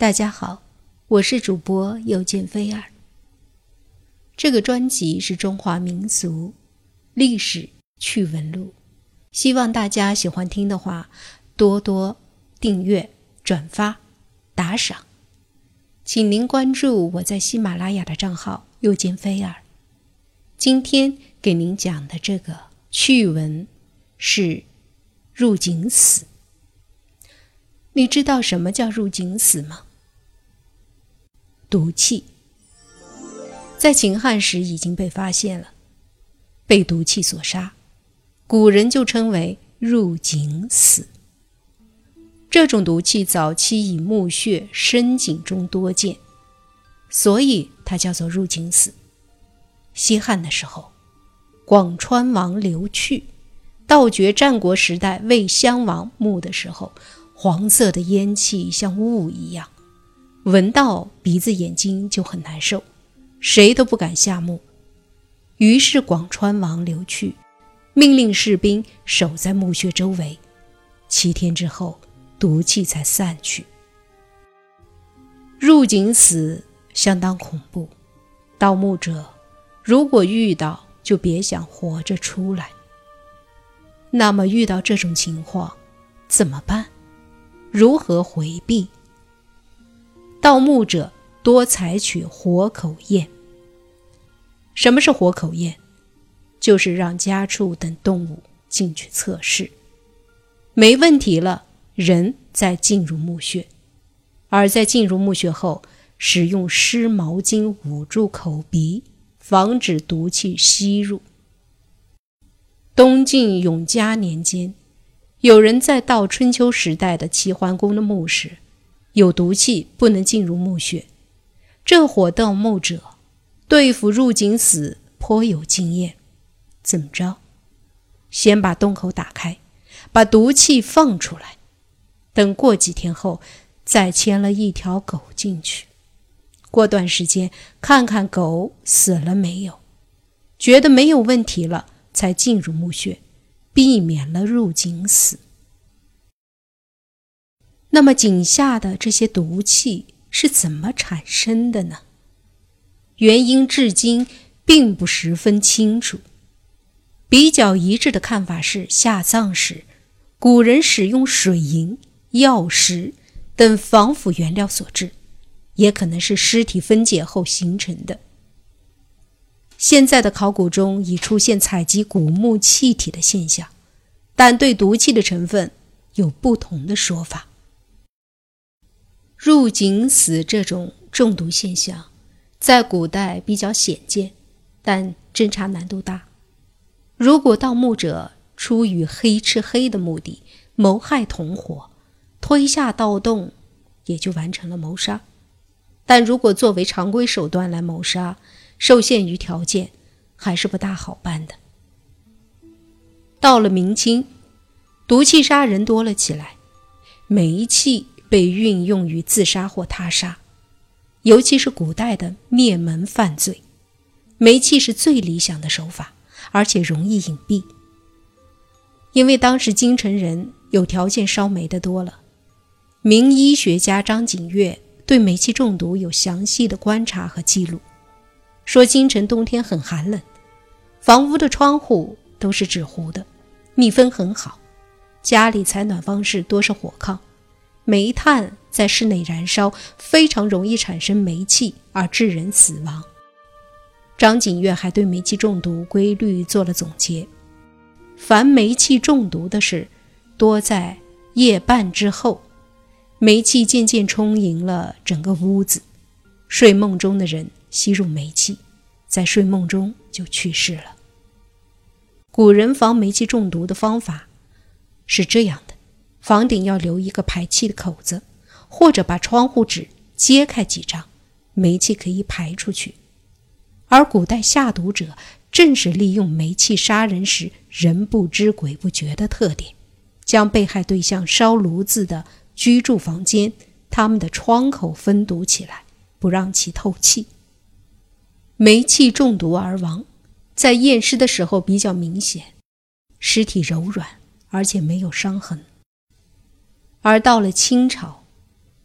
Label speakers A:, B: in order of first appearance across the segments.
A: 大家好，我是主播又见菲儿。这个专辑是中华民俗历史趣闻录，希望大家喜欢听的话，多多订阅、转发、打赏。请您关注我在喜马拉雅的账号又见菲儿。今天给您讲的这个趣闻是入井死。你知道什么叫入井死吗？毒气在秦汉时已经被发现了，被毒气所杀，古人就称为入井死。这种毒气早期以墓穴、深井中多见，所以它叫做入井死。西汉的时候，广川王刘去盗掘战国时代魏襄王墓的时候，黄色的烟气像雾一样。闻到鼻子眼睛就很难受，谁都不敢下墓。于是广川王刘去，命令士兵守在墓穴周围，七天之后，毒气才散去。入井死相当恐怖，盗墓者如果遇到，就别想活着出来。那么遇到这种情况怎么办？如何回避？盗墓者多采取活口验。什么是活口验？就是让家畜等动物进去测试，没问题了，人再进入墓穴。而在进入墓穴后，使用湿毛巾捂住口鼻，防止毒气吸入。东晋永嘉年间，有人在盗春秋时代的齐桓公的墓时。有毒气，不能进入墓穴。这伙盗墓者对付入井死颇有经验。怎么着？先把洞口打开，把毒气放出来，等过几天后，再牵了一条狗进去。过段时间，看看狗死了没有，觉得没有问题了，才进入墓穴，避免了入井死。那么井下的这些毒气是怎么产生的呢？原因至今并不十分清楚。比较一致的看法是，下葬时古人使用水银、药石等防腐原料所致，也可能是尸体分解后形成的。现在的考古中已出现采集古墓气体的现象，但对毒气的成分有不同的说法。入井死这种中毒现象，在古代比较鲜见，但侦查难度大。如果盗墓者出于黑吃黑的目的，谋害同伙，推下盗洞，也就完成了谋杀。但如果作为常规手段来谋杀，受限于条件，还是不大好办的。到了明清，毒气杀人多了起来，煤气。被运用于自杀或他杀，尤其是古代的灭门犯罪，煤气是最理想的手法，而且容易隐蔽。因为当时京城人有条件烧煤的多了，名医学家张景岳对煤气中毒有详细的观察和记录，说京城冬天很寒冷，房屋的窗户都是纸糊的，密封很好，家里采暖方式多是火炕。煤炭在室内燃烧，非常容易产生煤气而致人死亡。张景岳还对煤气中毒规律做了总结：凡煤气中毒的事，多在夜半之后，煤气渐渐充盈了整个屋子，睡梦中的人吸入煤气，在睡梦中就去世了。古人防煤气中毒的方法是这样的。房顶要留一个排气的口子，或者把窗户纸揭开几张，煤气可以排出去。而古代下毒者正是利用煤气杀人时人不知鬼不觉的特点，将被害对象烧炉子的居住房间、他们的窗口封堵起来，不让其透气。煤气中毒而亡，在验尸的时候比较明显，尸体柔软，而且没有伤痕。而到了清朝，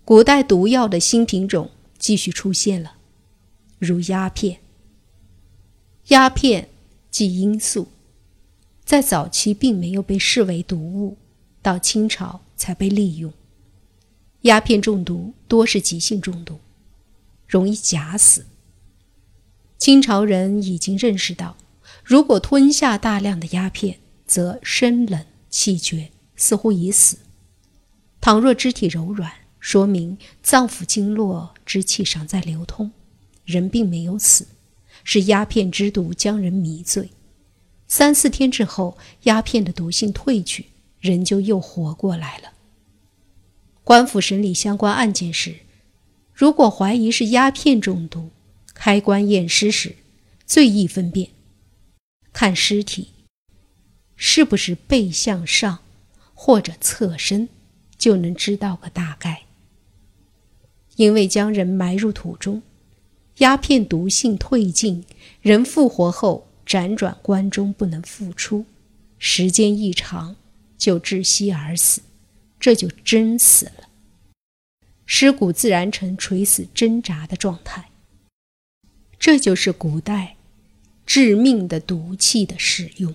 A: 古代毒药的新品种继续出现了，如鸦片。鸦片即罂粟，在早期并没有被视为毒物，到清朝才被利用。鸦片中毒多是急性中毒，容易假死。清朝人已经认识到，如果吞下大量的鸦片，则身冷气绝，似乎已死；倘若肢体柔软，说明脏腑经络之气尚在流通，人并没有死，是鸦片之毒将人迷醉。三四天之后，鸦片的毒性退去，人就又活过来了。官府审理相关案件时，如果怀疑是鸦片中毒，开棺验尸时，最易分辨，看尸体是不是背向上或者侧身，就能知道个大概。因为将人埋入土中，鸦片毒性退尽，人复活后辗转关中不能复出，时间一长就窒息而死，这就真死了。尸骨自然呈垂死挣扎的状态。这就是古代致命的毒气的使用。